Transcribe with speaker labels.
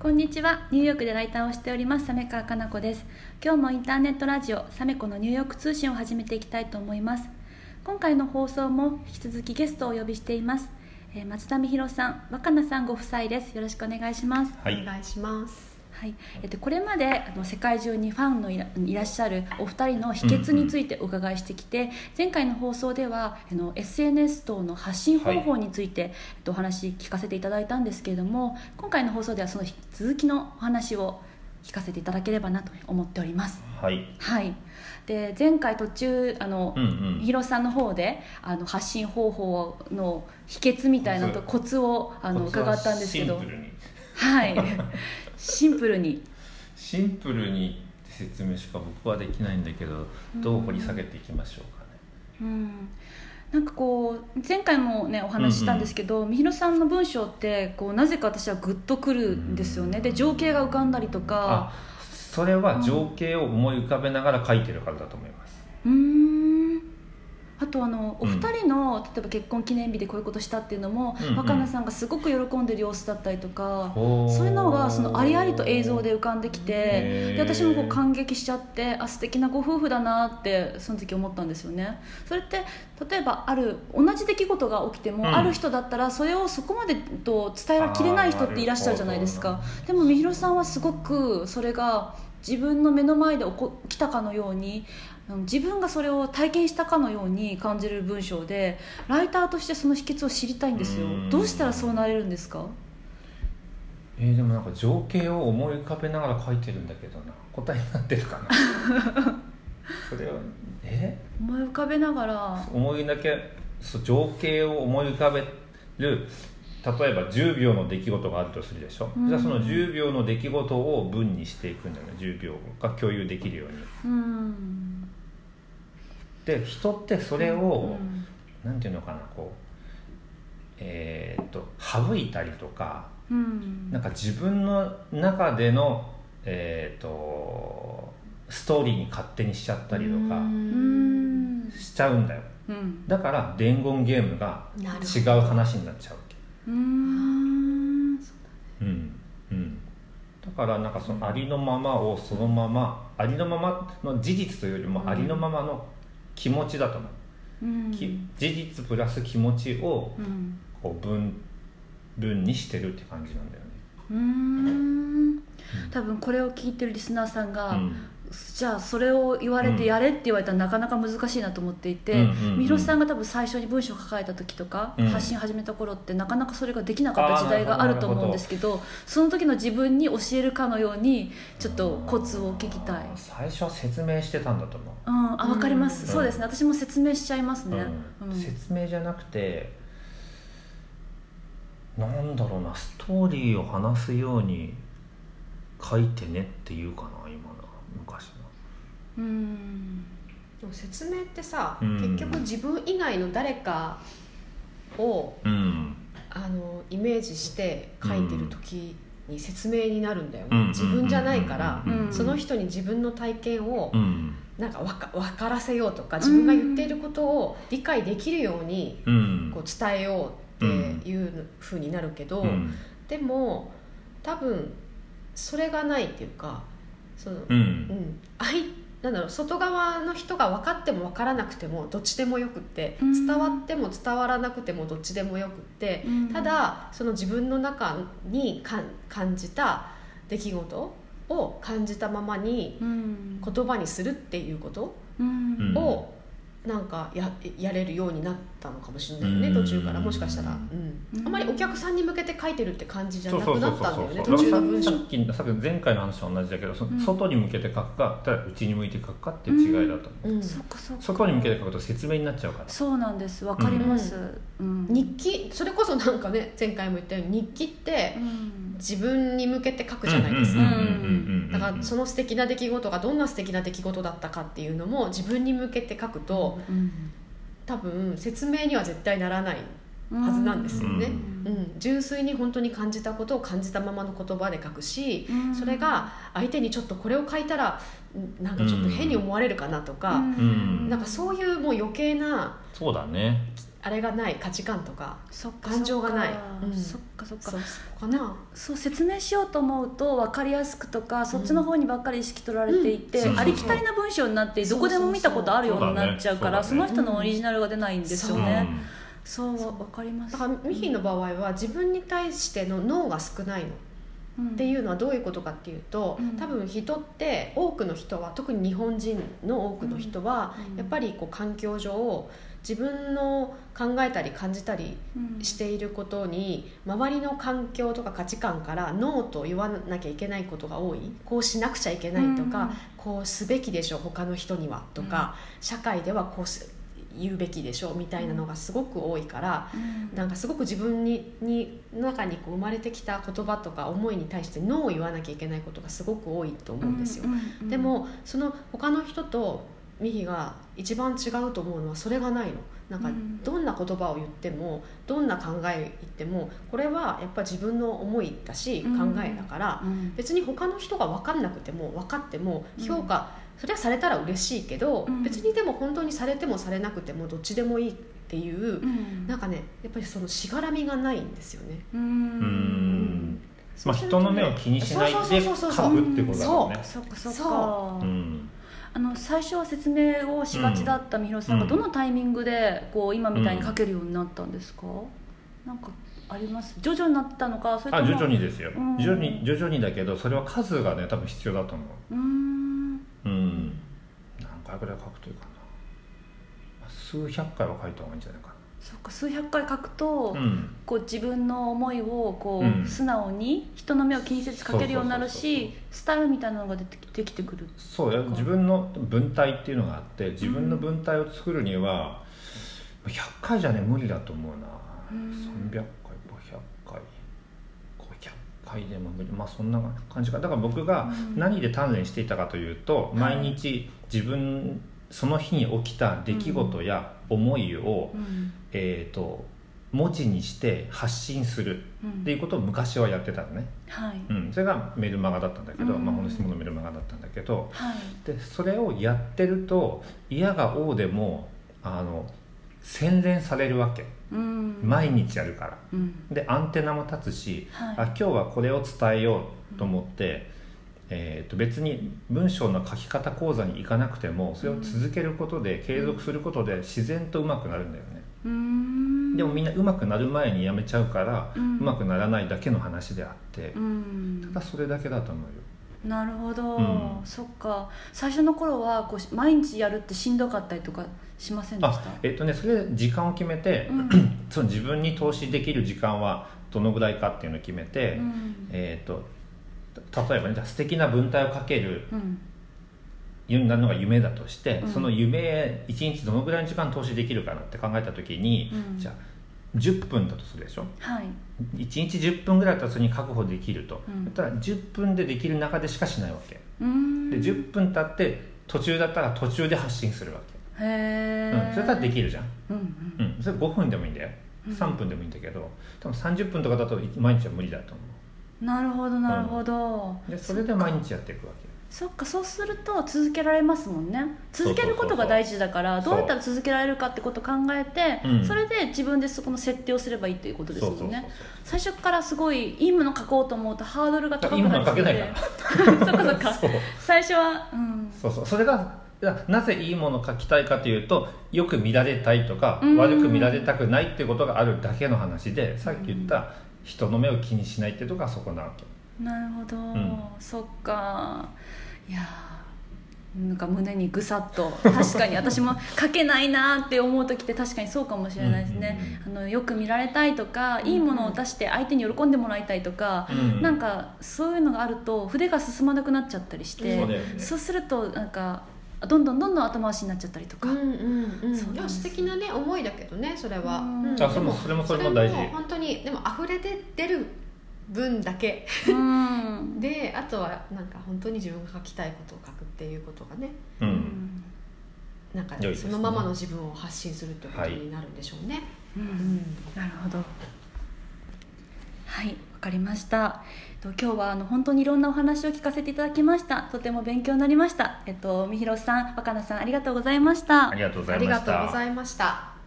Speaker 1: こんにちは。ニューヨークでライターをしております。サメ川かな子です。今日もインターネットラジオサメコのニューヨーク通信を始めていきたいと思います。今回の放送も引き続きゲストをお呼びしています、えー松田美弘さん若菜さんご夫妻です。よろしくお願いします。
Speaker 2: はい。
Speaker 3: お願いします。
Speaker 1: はい、えっと、これまであの世界中にファンのいらいらっしゃるお二人の秘訣についてお伺いしてきて、前回の放送ではあの SNS 等の発信方法について、えっと、お話聞かせていただいたんですけれども今回の放送ではその続きのお話を聞かせていただければなと思っております。
Speaker 2: はい。
Speaker 1: はい、で前回途中あの、
Speaker 2: うんうん。
Speaker 1: ヒロさんの方であの発信方法の秘訣みたいなとコツをあの伺ったんですけど。はいシンプルに。
Speaker 2: シンプルに説明しか僕はできないんだけどどう掘り下げていきましょうかね。
Speaker 1: うん。なんかこう前回もねお話ししたんですけど、みひろさんの文章ってこうなぜか私はグッとくるんですよね、で情景が浮かんだりとか。
Speaker 2: あそれは情景を思い浮かべながら書いてるからだと思います。
Speaker 1: うーんあとあのお二人の、例えば結婚記念日でこういうことしたっていうのも、
Speaker 2: うんうん。
Speaker 1: 若菜さんがすごく喜んでる様子だったりとか、そういうのがそのありありと映像で浮かんできてで私もこう感激しちゃってあ素敵なご夫婦だなってその時思ったんですよね。それって例えばある同じ出来事が起きても、
Speaker 2: うん。
Speaker 1: ある人だったらそれをそこまでと伝えきれない人っていらっしゃるじゃないですか。でもみひろさんはすごくそれが自分の目の前で起こ来たかのように自分がそれを体験したかのように感じる文章でライターとしてその秘訣を知りたいんですよ。
Speaker 2: うん。
Speaker 1: どうしたらそうなれるんですか？
Speaker 2: えーでもなんか情景を思い浮かべながら書いてるんだけどな。答えになってるかな？それはえ？
Speaker 1: 思い浮かべながら。
Speaker 2: 思いだけそう情景を思い浮かべる例えば10秒の出来事があるとするでしょ、
Speaker 1: うん。
Speaker 2: じゃあその10秒の出来事を文にしていくんだよね。10秒が共有できるように。
Speaker 1: うん。
Speaker 2: で人ってそれを、
Speaker 1: うん。
Speaker 2: なんていうのかなこうえーっと省いたりとか
Speaker 1: うん。
Speaker 2: なんか自分の中でのえーっとストーリーに勝手にしちゃったりとか
Speaker 1: うん。
Speaker 2: しちゃうんだよ。
Speaker 1: うん。
Speaker 2: だから伝言ゲームが違う話になっちゃう
Speaker 1: うん。
Speaker 2: うん。だからなん。かそのありのままをそのままありのままの事実というよりもありのままの気持ちだと思う、
Speaker 1: うん。
Speaker 2: き事実プラス気持ちを
Speaker 1: うん。
Speaker 2: こう文文にしてるって感じなん。だよね、
Speaker 1: うん。多分これを聞いてるリスナーさん。が、
Speaker 2: うん。
Speaker 1: じゃあそれを言われてやれって言われたらなかなか難しいなと思っていて、
Speaker 2: うんうんうん。
Speaker 1: みひろさんが多分最初に文章を書かれた時とか、
Speaker 2: うん。
Speaker 1: 発信始めた頃ってなかなかそれができなかった時代があると思うんですけどその時の自分に教えるかのようにちょっとコツを聞きたい、
Speaker 2: 最初は説明してたんだと思う。
Speaker 1: うん、あ分かります、
Speaker 2: うん。
Speaker 1: そうですね。私も説明しちゃいますね、
Speaker 2: うん。
Speaker 1: うん。
Speaker 2: 説明じゃなくてなんだろうなストーリーを話すように書いてねっていうかな今の昔の。
Speaker 1: うん。
Speaker 3: でも説明ってさ、
Speaker 2: うん。
Speaker 3: 結局自分以外の誰かを
Speaker 2: うん。
Speaker 3: あのイメージして書いてる時に説明になるんだよね、
Speaker 2: うん。
Speaker 3: 自分じゃないから、
Speaker 1: うん。
Speaker 3: その人に自分の体験を
Speaker 2: うん。
Speaker 3: なんかわか分からせようとか自分が言っていることを理解できるように
Speaker 2: うん。
Speaker 3: こう伝えようっていうふうになるけど、
Speaker 2: うん。
Speaker 3: でも多分それがないっていうかその、
Speaker 2: う。
Speaker 3: うん。ん、あいなんだろう外側の人が分かっても分からなくてもどっちでもよくって
Speaker 1: うん。
Speaker 3: 伝わっても伝わらなくてもどっちでもよくって
Speaker 1: うん。
Speaker 3: ただその自分の中にかん感じた出来事を感じたままに
Speaker 1: うん。
Speaker 3: 言葉にするっていうこと
Speaker 1: うん。
Speaker 2: うん。
Speaker 3: をなんかややれるようになったのかもしれないよね
Speaker 2: うん。
Speaker 3: 途中から。もしかしたら、うん。
Speaker 1: うん。
Speaker 3: あまりお客さんに向けて書いてるって感じじゃなくなったんだよね途中の文章。
Speaker 2: さっきさっき前回の話と同じだけど
Speaker 1: うん。
Speaker 2: 外に向けて書くかただ内に向いて書くかっていう違いだと思う、
Speaker 3: うん。
Speaker 1: そっかそっか。
Speaker 2: 外に向けて書くと説明になっちゃうから。
Speaker 1: そうなんです。わかります、うん。
Speaker 3: 日記？それこそなんかね前回も言ったように日記って
Speaker 1: うん
Speaker 3: 自分に向けて書くじゃないですか、だからその素敵な出来事がどんな素敵な出来事だったかっていうのも自分に向けて書くと多分説明には絶対ならないはずなんですよね、
Speaker 2: う
Speaker 3: うん純粋に本当に感じたことを感じたままの言葉で書くし
Speaker 1: うん
Speaker 3: それが相手にちょっとこれを書いたらなんかちょっと変に思われるかなとか、
Speaker 2: うん
Speaker 3: なんかそういうもう余計な
Speaker 2: そうだね
Speaker 3: あれがない価値観とか
Speaker 1: そっか
Speaker 3: 感情がない。うん。
Speaker 1: そっかそっか。
Speaker 3: そうかな。
Speaker 1: そう説明しようと思うと分かりやすくとか、そっちの方にばっかり意識取られていて、
Speaker 2: うん。
Speaker 1: ありきたりな文章になってどこでも見たことあるようになっちゃうからその人のオリジナルが出ないんですよ
Speaker 2: うん
Speaker 1: ね、そう分かります。
Speaker 3: だからミヒの場合は自分に対しての脳が少ないの。
Speaker 1: うん
Speaker 3: っていうのはどういうことかっていうと、
Speaker 1: うん。
Speaker 3: 多分人って多くの人は特に日本人の多くの人は、
Speaker 1: うん。
Speaker 3: やっぱりこう環境上自分の考えたり感じたり
Speaker 1: うん。
Speaker 3: していることに周りの環境とか価値観からノーと言わなきゃいけないことが多い。こうしなくちゃいけないとか、
Speaker 1: うん。
Speaker 3: こうすべきでしょ他の人にはとか、社会ではこうす言うべきでしょみたいなのがすごく多いから、
Speaker 1: うん。
Speaker 3: なんかすごく自分にに中にこう生まれてきた言葉とか思いに対してノーを言わなきゃいけないことがすごく多いと思うんですよ。
Speaker 1: うんうん
Speaker 3: でもその他の人とミヒが一番違うと思うのはそれがないの。なんか
Speaker 1: うん。
Speaker 3: どんな言葉を言ってもどんな考え言ってもこれはやっぱ自分の思いだし考
Speaker 1: うん。
Speaker 3: えだから
Speaker 1: うん。
Speaker 3: 別に他の人が分かんなくても分かっても
Speaker 1: うん。
Speaker 3: 評価、それはされたら嬉しいけど、
Speaker 1: うん。
Speaker 3: 別にでも本当にされてもされなくてもどっちでもいいっていう、
Speaker 1: うん。
Speaker 3: なんかねやっぱりそのしがらみがないんですよね。
Speaker 1: う
Speaker 2: うん。んまあ人の目を気にしないで
Speaker 3: そうそうそうそう
Speaker 2: 書くってことだもんね
Speaker 1: そっかそっか。
Speaker 3: そ
Speaker 2: う。ん。
Speaker 1: あの最初は説明をしがちだったみひろさんが
Speaker 2: うん。
Speaker 1: どのタイミングでこう今みたいに書けるようになったんですか、なんかあります？徐々になったのかそれとも
Speaker 2: あ徐々にですよ。
Speaker 1: うん。
Speaker 2: 徐々に徐々にだけどそれは数がね多分必要だと思
Speaker 1: う。
Speaker 2: うん何回ぐらい書くというか数百回は書いた方がいいんじゃないか
Speaker 1: そっか数百回書くと、
Speaker 2: なうん。
Speaker 1: こう自分の思いをこう、
Speaker 2: うん。
Speaker 1: 素直に人の目を気にせず書けるようになるしスタイルみたいなのが出てきできてくる
Speaker 2: そうよ自分の文体っていうのがあって自分の文体を作るには100回じゃね無理だと思うな。
Speaker 1: うん。
Speaker 2: 300回500回500回でも無理まあそんな感じか。だから僕が
Speaker 1: うん。
Speaker 2: 何で鍛錬していたかというと
Speaker 1: はい。
Speaker 2: 毎日自分その日に起きた出来事や思いを、
Speaker 1: うん。
Speaker 2: えー、と文字にして発信する
Speaker 1: うん。
Speaker 2: っていうことを昔はやってたのね、
Speaker 1: はい。
Speaker 2: うん、それがメルマガだったんだけど、
Speaker 1: うん。
Speaker 2: まあ、本質のメルマガだったんだけど
Speaker 1: はい。
Speaker 2: でそれをやってると嫌が王でもあの洗練されるわけ。
Speaker 1: うん。
Speaker 2: 毎日やるから。
Speaker 1: うん。
Speaker 2: でアンテナも立つし、
Speaker 1: はい。
Speaker 2: あ今日はこれを伝えようと思って、えー、と別に文章の書き方講座に行かなくてもそれを続けることで、継続することで自然と上手くなるんだよね、でもみんな上手くなる前にやめちゃうから、
Speaker 1: う
Speaker 2: うんまくならないだけの話であって、
Speaker 1: うん。
Speaker 2: ただそれだけだと思うよ
Speaker 1: なるほど、
Speaker 2: うん。
Speaker 1: そっか。最初の頃はこう毎日やるってしんどかったりとかしませんでし
Speaker 2: あ
Speaker 1: た
Speaker 2: えっ、とねそれで時間を決めて、
Speaker 1: うん。
Speaker 2: その自分に投資できる時間はどのぐらいかっていうのを決めて、
Speaker 1: うん。
Speaker 2: えっ、と例えばねじゃあ素敵な文体を書ける
Speaker 1: うん。
Speaker 2: ようになるのが夢だとして、
Speaker 1: うん
Speaker 2: その夢へ1日どのぐらいの時間投資できるかなって考えた時に、
Speaker 1: うん
Speaker 2: じゃあ10分だとするでしょ？
Speaker 1: はい。
Speaker 2: 1日10分ぐらいだったらそれに確保できると、
Speaker 1: うん。
Speaker 2: だったら10分でできる中でしかしないわけ。で10分経って途中だったら途中で発信するわけ、
Speaker 1: へえ、
Speaker 2: うん、それだったらできるじゃん、
Speaker 1: うんうん。
Speaker 2: うん、それ5分でもいいんだよ。
Speaker 1: うん。
Speaker 2: 3分でもいいんだけど多分30分とかだと毎日は無理だと思
Speaker 1: なるほどなるほど、
Speaker 2: うでそれで毎日やっていくわけ
Speaker 1: そっかそうすると続けられますもんね。続けることが大事だからどうやったら続けられるかってことを考えて、
Speaker 2: うん。
Speaker 1: それで自分でそこの設定をすればいいっていうことですもんね最初からすごいいいもの書こうと思うとハードルが高くなりそうで
Speaker 2: いいもの書け
Speaker 1: そっかそっか。最初はうん。
Speaker 2: そうそう。それがなぜいいものを書きたいかというとよく見られたいとか
Speaker 1: うん。
Speaker 2: 悪く見られたくないっていうことがあるだけの話でさっき言った人の目を気にしないっていうところがそこなわけ
Speaker 1: なるほど、
Speaker 2: ん。
Speaker 1: そっか。いやーなんか胸にぐさっと 確かに私も書けないなって思う時って確かにそうかもしれないですね、あのよく見られたいとかいいものを出して相手に喜んでもらいたいとか、
Speaker 2: うん。
Speaker 1: なんかそういうのがあると筆が進まなくなっちゃったりして、
Speaker 2: そうね。
Speaker 1: そうするとなんかどんどんどんどん後回しになっちゃったりとか、
Speaker 3: うんうんうん。
Speaker 1: そう
Speaker 3: いや素敵なね思いだけどねそれは、
Speaker 1: うん。
Speaker 3: うん。
Speaker 2: あそれもそれもそれも大事。
Speaker 3: それも本当にでも溢れて出る分だけ。
Speaker 1: うん。
Speaker 3: であとはなんか本当に自分が書きたいことを書くっていうことがね。
Speaker 2: う
Speaker 1: うん。ん
Speaker 3: なんか
Speaker 2: ね。
Speaker 3: そのままの自分を発信するってことになるんでしょうね、
Speaker 1: うん。
Speaker 3: うん。
Speaker 1: なるほど。はいわかりました。えっと今日はあの本当にいろんなお話を聞かせていただきました。とても勉強になりました。えっとみひろさん若菜さんありがとうございました。
Speaker 2: ありがとうござ
Speaker 3: ありが
Speaker 2: いました。
Speaker 3: とうございました